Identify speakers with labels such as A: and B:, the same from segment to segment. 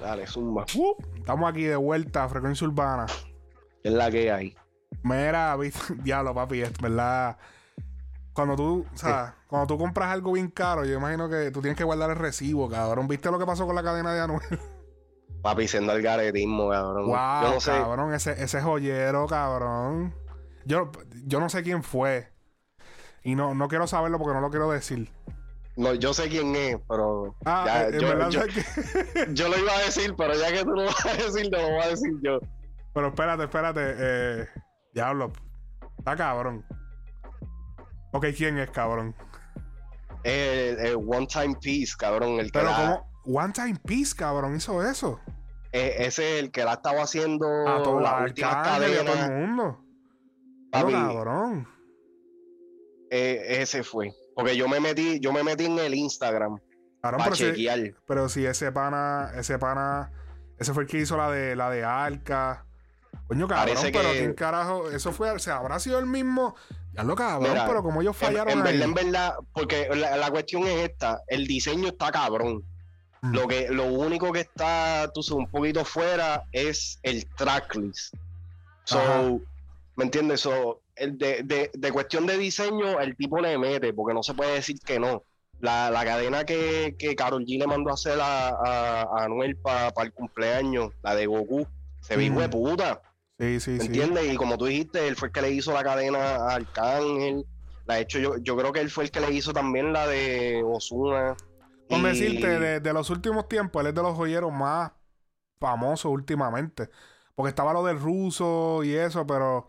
A: Dale, zumba.
B: Uh, estamos aquí de vuelta a Frecuencia Urbana.
A: Es la que hay.
B: Mira, viste, diablo, papi, es verdad. Cuando tú, o sea, cuando tú compras algo bien caro, yo imagino que tú tienes que guardar el recibo, cabrón. ¿Viste lo que pasó con la cadena de Anuel?
A: Papi, siendo el garetismo, cabrón.
B: wow,
A: yo no sé.
B: cabrón, ese, ese joyero, cabrón. Yo, yo no sé quién fue. Y no, no quiero saberlo porque no lo quiero decir.
A: No, yo sé quién es, pero.
B: Ah,
A: ya,
B: eh,
A: yo,
B: que-
A: lo iba a decir, pero ya que tú lo vas a decir, no lo voy a decir yo.
B: Pero espérate, espérate. Eh, diablo. Está cabrón. Ok, ¿quién es, cabrón?
A: El, el One Time Piece, cabrón. El que
B: Pero
A: la-
B: como One Time Peace, cabrón, hizo eso.
A: eh, ese es el que la estaba haciendo
B: A todo
A: las
B: a
A: últimas
B: Arcángel y a todo el mundo.
A: Papi,
B: Pero, cabrón.
A: eh, ese fue. Porque yo me metí, yo me metí en el Instagram
B: Cabrón,
A: para
B: pero, si, pero si ese pana, ese pana, ese fue el que hizo la de la de Arca. Coño, cabrón,
A: Parece
B: pero
A: que-
B: quién carajo, eso fue, o sea, habrá sido el mismo. Ya lo cabrón,
A: Mira,
B: pero como ellos fallaron
A: en verdad, en verdad, porque la, la cuestión es esta, el diseño está cabrón.
B: Mm.
A: Lo que, lo único que está, tú sabes, un poquito fuera es el tracklist. So,
B: Ajá.
A: ¿me entiendes? So, de, de, de cuestión de diseño, el tipo le mete, porque no se puede decir que no. La, la cadena que, que Carol G le mandó a hacer a, a, a Anuel para el cumpleaños, la de Goku, se ve
B: Mm.
A: hijo de puta.
B: Sí, sí,
A: ¿Me
B: sí.
A: entiendes? Y como tú dijiste, él fue el que le hizo la cadena a Arcángel. La he hecho yo, yo creo que él fue el que le hizo también la de Osuna.
B: Con decirte, de, de los últimos tiempos, él es de los joyeros más famosos últimamente. Porque estaba lo del ruso y eso, pero.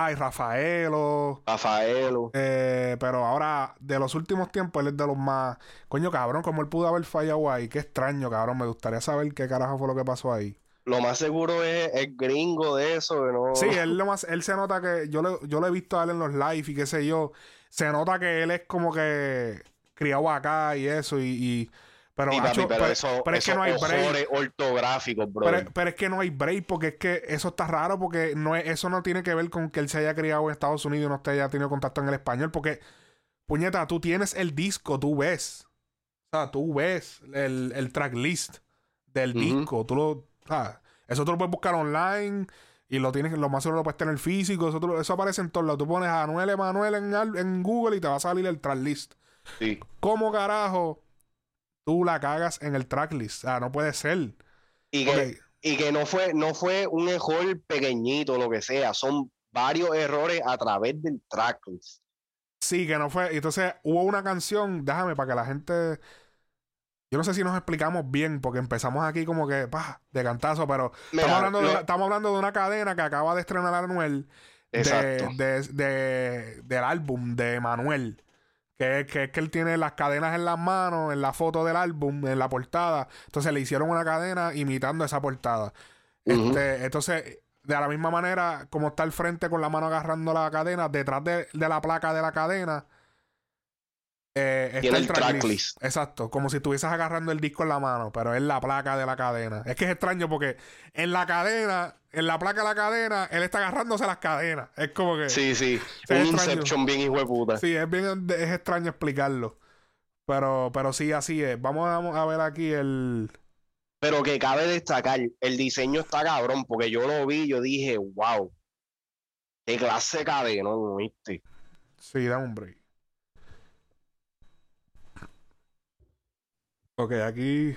B: Ay, Rafaelo.
A: Rafaelo.
B: eh, pero ahora, de los últimos tiempos, él es de los más. Coño, cabrón, como él pudo haber fallado ahí. Qué extraño, cabrón. Me gustaría saber qué carajo fue lo que pasó ahí.
A: Lo más seguro es el gringo de eso, no.
B: Sí, él lo más, él se nota que. Yo, le- yo lo he visto a él en los live y qué sé yo. Se nota que él es como que criado acá y eso. Y. y- pero,
A: Sí, papi,
B: hacho,
A: pero,
B: pero-
A: eso,
B: pero es que no hay break.
A: ortográficos, bro.
B: Pero, pero es que no hay break porque es que eso está raro porque no es- eso no tiene que ver con que él se haya criado en Estados Unidos y no esté haya tenido contacto en el español porque, puñeta, tú tienes el disco, tú ves. O sea, tú ves el, el tracklist del disco. Tú lo, o sea, eso tú lo puedes buscar online y lo tienes, lo más seguro lo puedes tener físico. Eso, tú eso aparece en todos lados. Tú pones a Anuel Emanuel en, en Google y te va a salir el tracklist.
A: Sí.
B: ¿Cómo carajo tú la cagas en el tracklist? O sea, no puede ser.
A: Y que, y que no fue, no fue un error pequeñito, lo que sea. Son varios errores a través del tracklist.
B: Sí, que no fue. Entonces hubo una canción, déjame para que la gente. Yo no sé si nos explicamos bien, porque empezamos aquí como que, pa, de cantazo, pero
A: Mira,
B: estamos, hablando de,
A: lo-
B: estamos hablando de una cadena que acaba de estrenar Anuel de,
A: Exacto.
B: de- de- del álbum de Manuel. Que, que es que él tiene las cadenas en las manos, en la foto del álbum, en la portada. Entonces le hicieron una cadena imitando esa portada. Este, entonces, de la misma manera, como está al frente con la mano agarrando la cadena, detrás de, de la placa de la cadena, eh, está
A: Tiene
B: el tracklist. Exacto, como si estuvieses agarrando el disco en la mano, pero es la placa de la cadena. Es que es extraño porque en la cadena, en la placa de la cadena, él está agarrándose las cadenas. Es como que.
A: Sí, sí. Un
B: es extraño.
A: Inception bien hijo de puta.
B: Sí, es bien es extraño explicarlo. Pero, pero sí, así es. Vamos a, a ver aquí el.
A: Pero que cabe destacar, el diseño está cabrón, porque yo lo vi, yo dije, wow, qué clase de cadena, ¿viste?
B: Sí, da un break. Ok, aquí.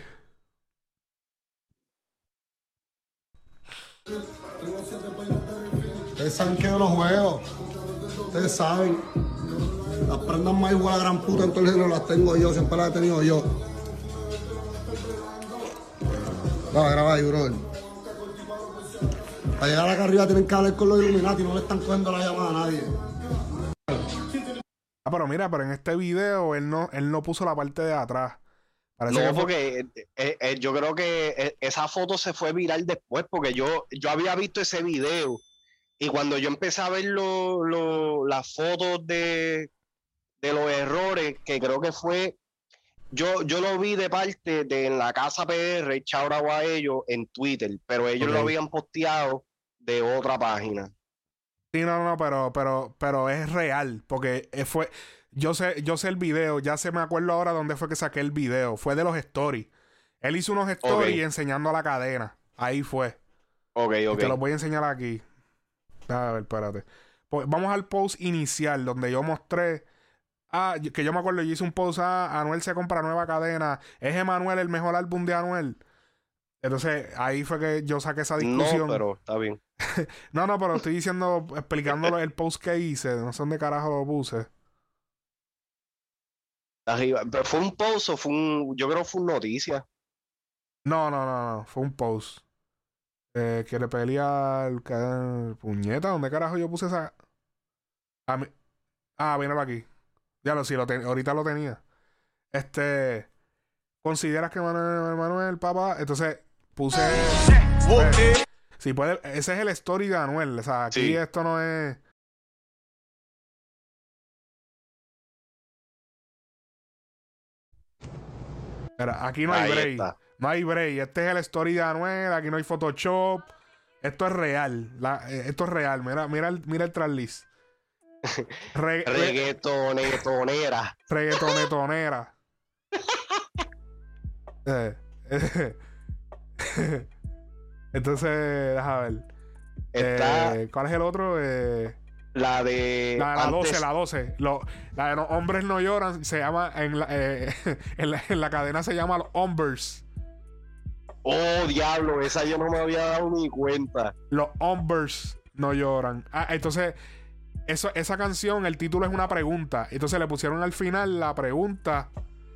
C: Ustedes saben que yo los juego. Ustedes saben. Las prendas más igual a la gran puta en todo el género las tengo yo, siempre las he tenido yo. No, graba ahí, brother. Para llegar acá arriba tienen que hablar con los Illuminati, no le están cogiendo la llamada a nadie.
B: Ah, pero mira, pero en este video él no, él no puso la parte de atrás. Parece
A: No, porque eh, eh, yo creo que eh, esa foto se fue viral después, porque yo, yo había visto ese video y cuando yo empecé a ver lo- lo- las fotos de, de los errores, que creo que fue, yo, yo lo vi de parte de en la casa PR, chaurao a ellos en Twitter, pero ellos lo habían posteado de otra página.
B: Sí, no, no, pero, pero, pero es real, porque fue, yo sé, yo sé el video, ya se me acuerdo ahora dónde fue que saqué el video, fue de los stories. Él hizo unos stories enseñando la cadena. Ahí fue.
A: Ok, ok.
B: te los voy a enseñar aquí. A ver, espérate. Pues vamos al post inicial donde yo mostré. Ah, que yo me acuerdo, yo hice un post. Ah, Anuel se compra nueva cadena. ¿Es Emanuel el mejor álbum de Anuel? Entonces ahí fue que yo saqué esa discusión.
A: No, pero está bien.
B: no, no, pero estoy diciendo, explicándolo el post que hice. No sé dónde carajo lo puse.
A: Arriba. ¿Pero fue un post o fue un.? Yo creo que fue una noticia.
B: No, no, no, no. Fue un post. Eh, que le pelea al puñeta. ¿Dónde carajo yo puse esa? A mí... Ah, míralo aquí. Ya lo sí, lo ahorita lo tenía. Este. ¿Consideras que Manuel, Manuel, papá? Entonces puse. sí, puede. Ese es el story de Manuel. O sea, aquí esto no es. Mira, aquí no hay break. No hay break. Este es el story de Anuel. Aquí no hay Photoshop. Esto es real. Eh, esto es real. Mira, mira el, mira el.
A: Re reggaetonetonera.
B: Reggaetonetonera. eh, Entonces, déjame ver. Eh, ¿Cuál es el otro? Eh,
A: la de.
B: La, la 12, la 12. la de los hombres no lloran se llama. En la, eh, en la, cadena se llama Los Hombres.
A: Oh, diablo, esa yo no me había dado ni cuenta.
B: Los Hombres no lloran. Ah, entonces, eso, esa canción, el título es una pregunta. Entonces le pusieron al final la pregunta.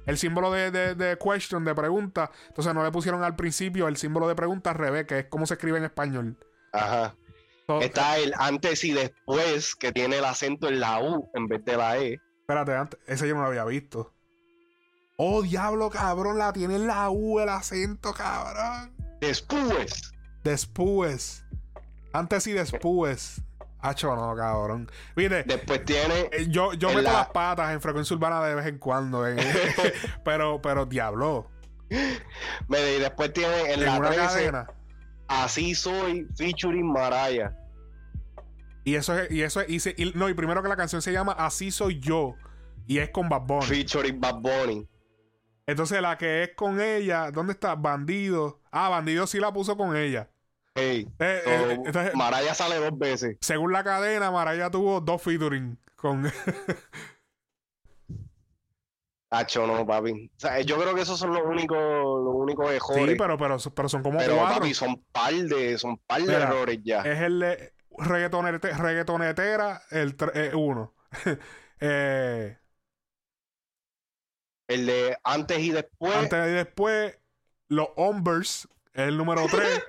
B: El símbolo de, de, question, de pregunta. Entonces no le pusieron al principio el símbolo de pregunta al revés, que es como se escribe en español.
A: Ajá. Está el antes y después, que tiene el acento en la U en vez de la E.
B: Espérate, antes, ese yo no lo había visto. Oh, diablo, cabrón, la tiene en la U el acento, cabrón.
A: Después.
B: Después. Antes y después. Hacho, no, cabrón. Mire.
A: Después tiene.
B: Eh, yo yo meto las patas en frecuencia urbana de vez en cuando. Eh. pero, pero, diablo.
A: Me y después tiene en, la una cadena. Así soy, featuring Maraya.
B: Y eso es, y eso es, y, no, y primero que la canción se llama Así soy yo. Y es con Bad Bunny.
A: Featuring Bad Bunny.
B: Entonces la que es con ella, ¿dónde está? Bandido. Ah, Bandido sí la puso con ella.
A: Hey, eh, eh, Maraya sale dos veces.
B: Según la cadena, Maraya tuvo dos featuring con.
A: Hacho, no, papi. O sea, yo creo que esos son los únicos, los únicos errores.
B: Sí, pero, pero, pero son como
A: pero,
B: cuatro.
A: papi, son par de, son par de errores ya.
B: Es el de reggaetonetera, el eh, uno. eh,
A: el de antes y después.
B: Antes y después, los hombres, el número 3.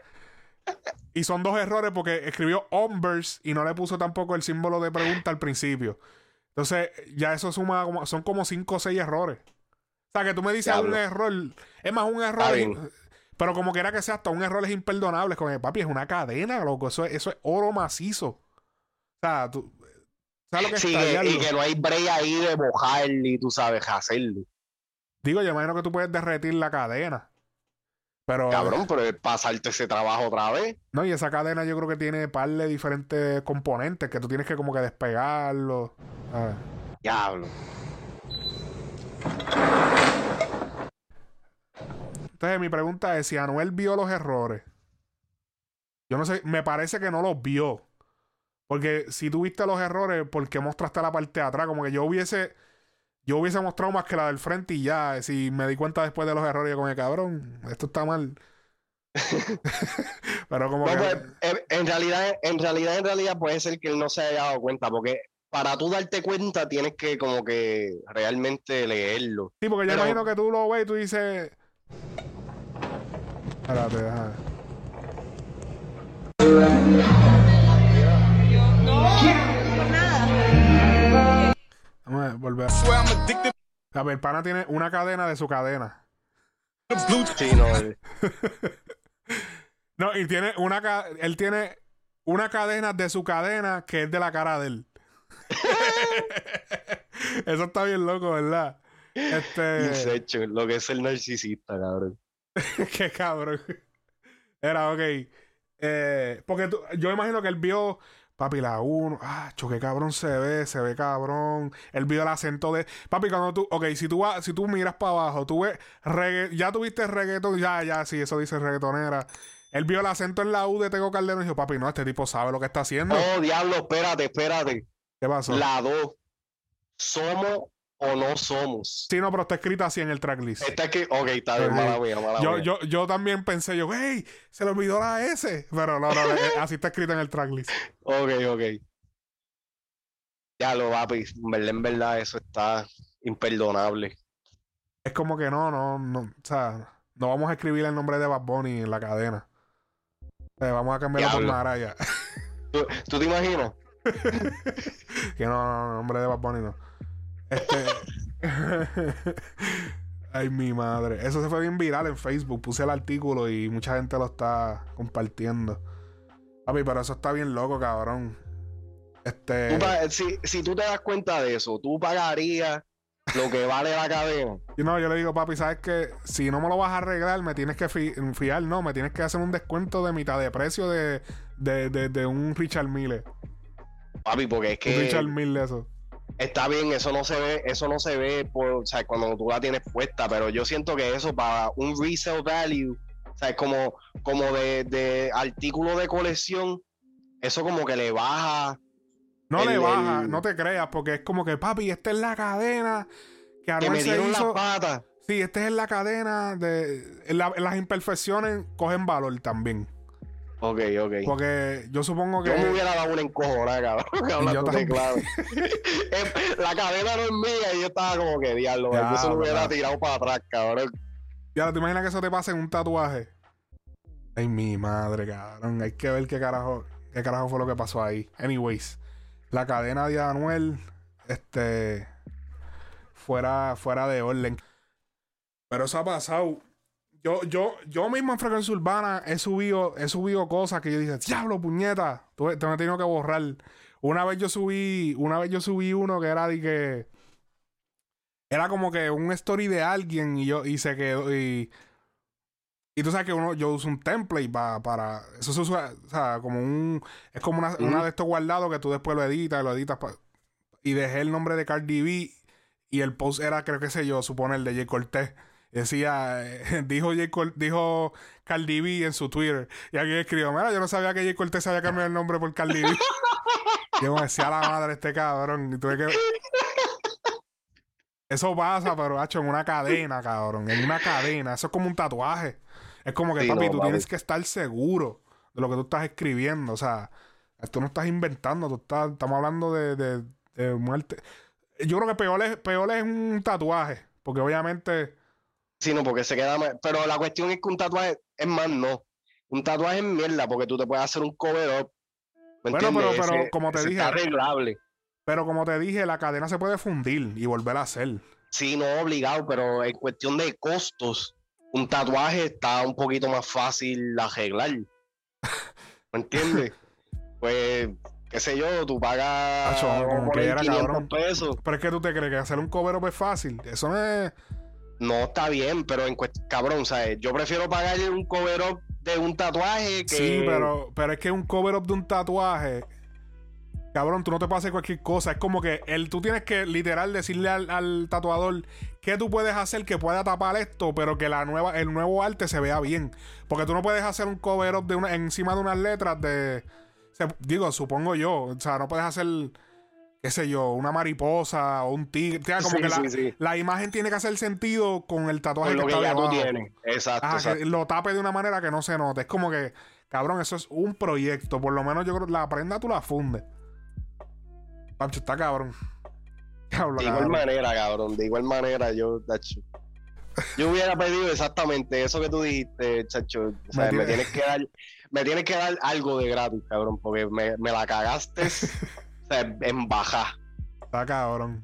B: y son dos errores porque escribió hombres y no le puso tampoco el símbolo de pregunta al principio. Entonces, ya eso suma como, son como 5 o 6 errores. O sea, que tú me dices un error, es más un error. Pero como quiera que sea, hasta un error es imperdonable. Como papi, es una cadena, loco. Eso, eso es oro macizo. O sea, tú.
A: ¿Sabes lo que sí, y que no hay break ahí de mojar y tú sabes hacerlo.
B: Digo, yo imagino que tú puedes derretir la cadena. Pero,
A: Cabrón, pero pasarte ese trabajo otra vez.
B: No, y esa cadena yo creo que tiene par de diferentes componentes que tú tienes que como que despegarlo.
A: Diablo.
B: Entonces mi pregunta es si Anuel vio los errores. Yo no sé, me parece que no los vio. Porque si tú viste los errores, ¿por qué mostraste la parte de atrás? Como que yo hubiese yo hubiese mostrado más que la del frente y ya, si me di cuenta después de los errores, con el cabrón, esto está mal. Pero como que...
A: Pues, en realidad, en realidad, en realidad puede ser que él no se haya dado cuenta, porque para tú darte cuenta tienes que como que realmente leerlo.
B: Sí, porque yo imagino que tú lo ves y tú dices... Espérate, déjame. A ver, pana tiene una cadena de su cadena.
A: Sí, no. Eh.
B: no, y tiene una él tiene una cadena de su cadena que es de la cara de él. Eso está bien loco, ¿verdad?
A: Este. lo que es el narcisista, cabrón.
B: Qué cabrón. Era, ok. Eh, porque yo imagino que él vio Papi, la 1. Ah, qué cabrón se ve, se ve cabrón. Él vio el acento de. Papi, cuando tú. Ok, si tú, vas, si tú miras para abajo, tú ves. Regga... Ya tuviste reggaeton. Ya, ya, sí, eso dice reggaetonera. Él vio el acento en la U de Tego Calderón y dijo, papi, no, este tipo sabe lo que está haciendo.
A: Oh, diablo, espérate, espérate.
B: ¿Qué pasó?
A: La 2. ¿Somos o no somos?
B: Sí, no, pero está escrita así en el tracklist.
A: Está aquí. Ok, está bien, mala mía, mala
B: yo,
A: mía.
B: Yo, yo también pensé, yo, hey, se le olvidó la S. Pero no, no, eh, así está escrita en el tracklist.
A: Ok, ok. Ya lo, papi. En verdad, en verdad, eso está imperdonable.
B: Es como que no, no, no. O sea, no vamos a escribir el nombre de Bad Bunny en la cadena. Eh, vamos a cambiarlo por. Maraya.
A: ¿Tú, tú te imaginas?
B: que no, no, no, nombre de Bad Bunny no. Este. Ay, mi madre. Eso se fue bien viral en Facebook. Puse el artículo y mucha gente lo está compartiendo. Papi, pero eso está bien loco, cabrón. Este.
A: Tú si, si tú te das cuenta de eso, tú pagarías lo que vale la cadena.
B: Y no, yo le digo, papi, ¿sabes qué? Si no me lo vas a arreglar, me tienes que fi- fiar, no, me tienes que hacer un descuento de mitad de precio de, de, de, de un Richard Mille.
A: Papi, porque es
B: Un Richard
A: que
B: Mille eso.
A: Está bien, eso no se ve, eso no se ve por, o sea, cuando tú la tienes puesta, pero yo siento que eso para un resale value, o sea, es como, como de, de artículo de colección, eso como que le baja.
B: No
A: el-
B: le baja,
A: el-
B: no te creas, porque es como que, papi, esta es la cadena que
A: Que me
B: se
A: dieron las patas.
B: Sí, esta es la cadena de. la- las imperfecciones cogen valor también.
A: Ok, ok.
B: Porque yo supongo que.
A: Yo me hubiera dado una encojonada, cabrón. de
B: también.
A: claro. La cadena no es mía y yo estaba como que diablo,
B: Ya,
A: yo se lo hubiera tirado para atrás, cabrón.
B: Ya, ¿te imaginas que eso te pase en un tatuaje? Ay, mi madre, cabrón. Hay que ver qué carajo, qué carajo fue lo que pasó ahí. Anyways, la cadena de Anuel, este, fuera, fuera de orden. Pero eso ha pasado. Yo, yo, yo mismo en Frecuencia Urbana he subido, he subido cosas que yo dije, diablo, puñeta, tú te me he tenido que borrar. Una vez yo subí, una vez yo subí uno que era de que era como que un story de alguien y yo y se quedó y y tú sabes que uno yo uso un template pa- para eso se usa o sea como un es como una, una de estos guardados que tú después lo editas y lo editas pa- y dejé el nombre de Cardi B y el post era creo que sé yo supone el de Jay Cortés decía eh, dijo Cor- dijo Cardi B en su Twitter y alguien escribió mira yo no sabía que Cortés se había cambiado el nombre por Cardi B yo me decía la madre este cabrón y tuve que eso pasa, pero hecho en una cadena, cabrón. En una cadena. Eso es como un tatuaje. Es como que,
A: Sí,
B: papi,
A: no,
B: tú
A: papi.
B: tienes que estar seguro de lo que tú estás escribiendo. O sea, tú no estás inventando. Tú estás, estamos hablando de, de, de muerte. Yo creo que peor es, peor es un tatuaje. Porque obviamente.
A: Sí, no, porque se queda mal. Pero la cuestión es que un tatuaje es más, no. Un tatuaje es mierda, porque tú te puedes hacer un cover up. ¿me
B: Bueno, pero-
A: entiendes?
B: pero
A: Ese-
B: como te dije-
A: Está arreglable.
B: Pero como te dije, la cadena se puede fundir y volver a hacer.
A: Sí, no obligado, pero en cuestión de costos, un tatuaje está un poquito más fácil de arreglar. ¿Me entiendes? pues, qué sé yo, tú pagas
B: Acho, como
A: vamos a poner
B: quiera,
A: 500
B: cabrón.
A: pesos.
B: Pero es que tú te crees que hacer un cover up es fácil. Eso no es.
A: No está bien, pero en cabrón, ¿sabes? Yo prefiero pagar un cover up de un tatuaje que.
B: Sí, pero, pero es que un cover up de un tatuaje. Cabrón, tú no te pases cualquier cosa. Es como que el, tú tienes que literal decirle al, al tatuador qué tú puedes hacer que pueda tapar esto, pero que la nueva, el nuevo arte se vea bien. Porque tú no puedes hacer un cover up de una, encima de unas letras de. se- digo, supongo yo. O sea, no puedes hacer, qué sé yo, una mariposa o un tigre. O sea, como
A: Sí,
B: que la,
A: sí,
B: la imagen tiene que hacer sentido con el tatuaje
A: Con lo
B: que
A: que
B: está
A: ya tú tienes. Exacto,
B: Ajá,
A: exacto.
B: que lo tape de una manera que no se note. Es como que, cabrón, eso es un proyecto. Por lo menos yo creo que la prenda tú la fundes. Pancho, está cabrón.
A: De igual
B: cabrón.
A: manera, cabrón, de igual manera, yo, tacho. Yo hubiera pedido exactamente eso que tú dijiste, chacho. O sea,
B: Me
A: me,
B: tiene-
A: tienes que dar, me tienes que dar algo de gratis, cabrón, porque me, me la cagaste o sea, en baja.
B: Está cabrón.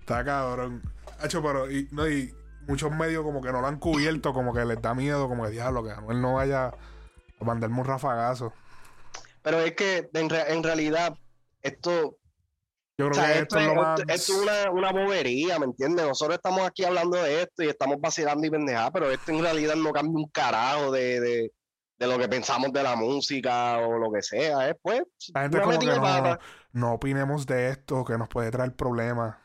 B: Está cabrón. Hacho, pero y, no, y muchos medios como que no lo han cubierto, como que les da miedo, como que diablo, que Anuel no vaya a mandarme un rafagazo.
A: Pero es que en, re- en realidad esto,
B: Yo
A: o
B: creo
A: sea,
B: que
A: esto,
B: esto es lo más.
A: esto- esto es una, una bobería, ¿me entiendes? Nosotros estamos aquí hablando de esto y estamos vacilando y pendejada, pero esto en realidad no cambia un carajo de, de, de lo que pensamos de la música o lo que sea. Es pues.
B: La gente como que no, no opinemos de esto, que nos puede traer problemas.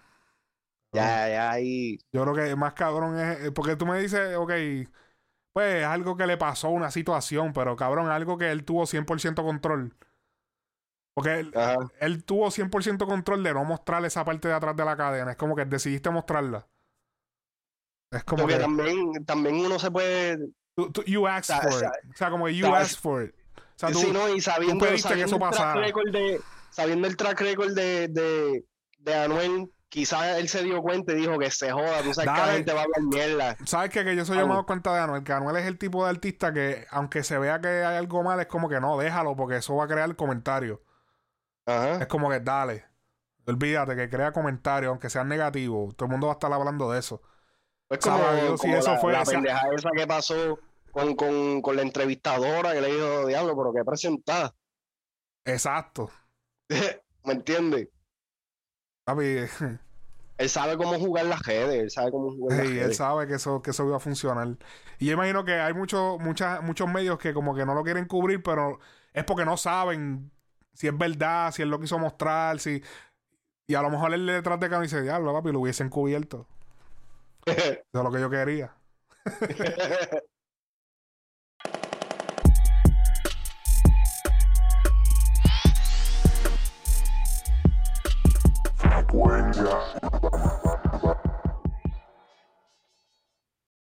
A: Ya, ya, ahí.
B: Yo creo que más cabrón es. eh, Porque tú me dices, ok, pues es algo que le pasó, una situación, pero cabrón, algo que él tuvo 100% control. Porque él, él tuvo 100% control de no mostrar esa parte de atrás de la cadena. Es como que decidiste mostrarla. Es como
A: Porque
B: que.
A: también, también uno se puede.
B: Tú- tú- you asked for it. O sea, como que you
A: sa-
B: asked for it. O sea, tú,
A: sí, ¿no? Y sabiendo,
B: pediste que
A: sabiendo
B: eso
A: el track
B: pasara.
A: record de, sabiendo el track record de, de, de Anuel, quizás él se dio cuenta y dijo que se joda, tú sabes que la
B: Dale.
A: gente va a hablar mierda.
B: ¿Sabes qué? Que yo soy doy cuenta de Anuel. Que Anuel es el tipo de artista que, aunque se vea que hay algo mal, es como que no, déjalo, porque eso va a crear comentarios.
A: Ajá.
B: Es como que dale. Olvídate que crea comentarios, aunque sean negativos. Todo el mundo va a estar hablando de eso.
A: Es como,
B: si
A: como
B: eso
A: la,
B: fue-
A: la pendeja esa que pasó con, con, con la entrevistadora que le dijo, diablo, pero qué presentada.
B: Exacto.
A: ¿Me entiendes?
B: Papi,
A: Él sabe cómo jugar las redes, él sabe cómo jugar las
B: sí, él sabe que eso, que eso iba a funcionar. Y yo imagino que hay muchos muchas, muchos medios que como que no lo quieren cubrir, pero es porque no saben si es verdad, si él lo quiso mostrar, si... Y a lo mejor él detrás de cámara dice, diablo, papi, lo hubiesen cubierto. Eso es lo que yo quería.
D: Poesia.